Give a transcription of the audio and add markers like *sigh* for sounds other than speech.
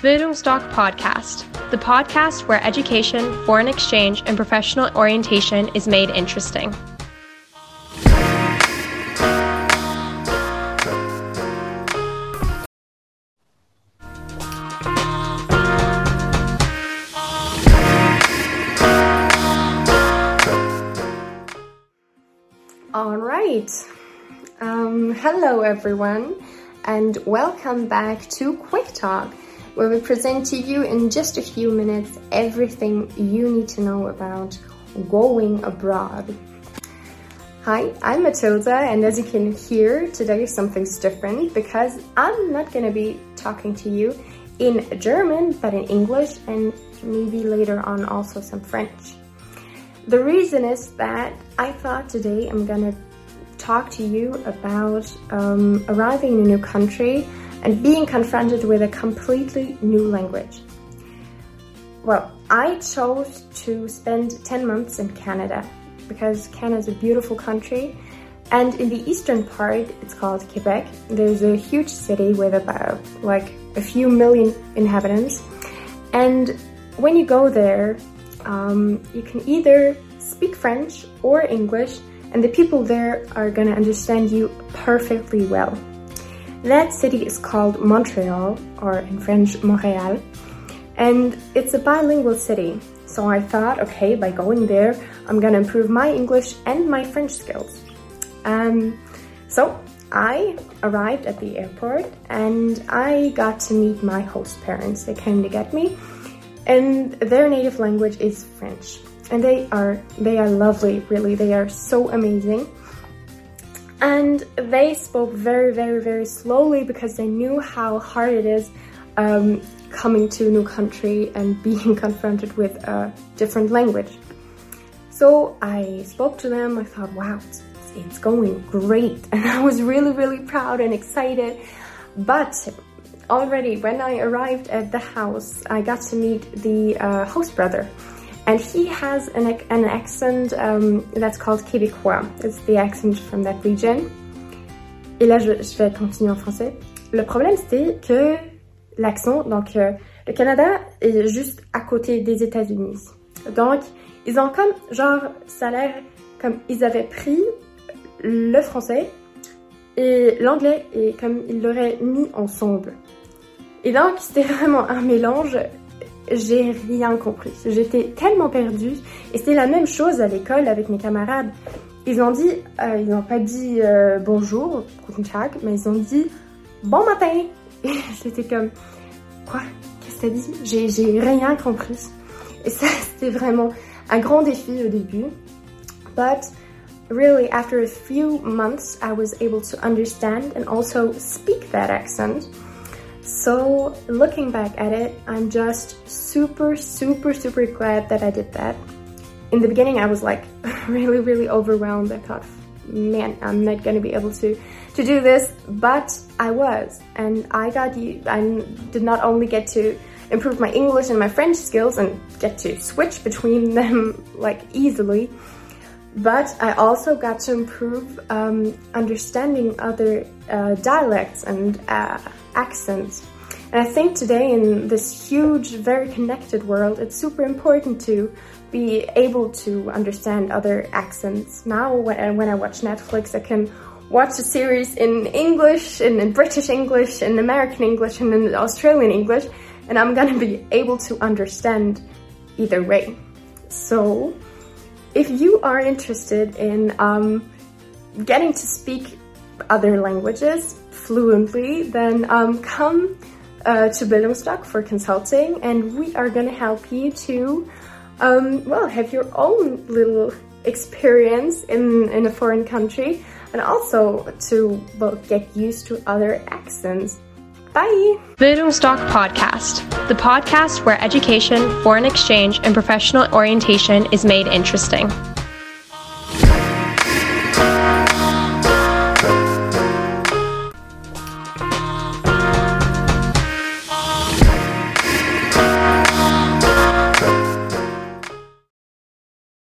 Bildungsdoc Podcast, the podcast where education, foreign exchange, and professional orientation is made interesting. All right. Um, hello, everyone, and welcome back to Quick Talk, where we present to you in just a few minutes everything you need to know about going abroad. Hi, I'm Matilda, and as you can hear, today something's different because I'm not going to be talking to you in German, but in English, and maybe later on also some French. The reason is that I thought today I'm gonna talk to you about um, arriving in a new country and being confronted with a completely new language. Well, I chose to spend 10 months in Canada because Canada is a beautiful country and in the eastern part, it's called Quebec. There's a huge city with about like a few million inhabitants. And when you go there, um, you can either speak French or English, and the people there are gonna understand you perfectly well. That city is called Montreal, or in French, Montréal, and it's a bilingual city. So I thought, okay, by going there, I'm gonna improve my English and my French skills. Um, so I arrived at the airport and I got to meet my host parents. They came to get me and their native language is French. And they are they are lovely, really. They are so amazing. And they spoke very, very, very slowly because they knew how hard it is um, coming to a new country and *laughs* being confronted with a different language. So I spoke to them. I thought, wow, it's, it's going great. *laughs* And I was really, really proud and excited. But already when I arrived at the house, I got to meet the uh, host brother. And he has an, an accent um, that's called Québécois. It's the accent from that region. Et là, je, je vais continuer en français. Le problème, c'était que l'accent, donc euh, le Canada est juste à côté des États-Unis. Donc, ils ont comme, genre, ça a l'air comme ils avaient pris le français et l'anglais et comme ils l'auraient mis ensemble. Et donc, c'était *laughs* vraiment un mélange. J'ai rien compris. J'étais tellement perdue. Et c'était la même chose à l'école avec mes camarades. Ils ont dit, euh, ils n'ont pas dit euh, bonjour, mais ils ont dit bon matin. Et *laughs* j'étais comme, quoi? Qu'est-ce que t'as dit? J'ai rien compris. Et ça, *laughs* c'était vraiment un grand défi au début. But really, after a few months, I was able to understand and also speak that accent. So looking back at it, I'm just super, super, super glad that I did that. In the beginning, I was like *laughs* really, really overwhelmed. I thought, man, I'm not gonna be able to to do this, but I was, and I got. I did not only get to improve my English and my French skills and get to switch between *laughs* them like easily, but I also got to improve um, understanding other uh, dialects and uh, accents. And I think today in this huge, very connected world, it's super important to be able to understand other accents. Now, when, when I watch Netflix, I can watch a series in English, in British English, in American English, and in Australian English, and I'm gonna be able to understand either way. So, if you are interested in um, getting to speak other languages fluently, then um, come uh, to Bildungsdoc for consulting, and we are going to help you to, um, well, have your own little experience in, in a foreign country, and also to well, get used to other accents. Bye! Bildungsdoc Podcast, the podcast where education, foreign exchange, and professional orientation is made interesting.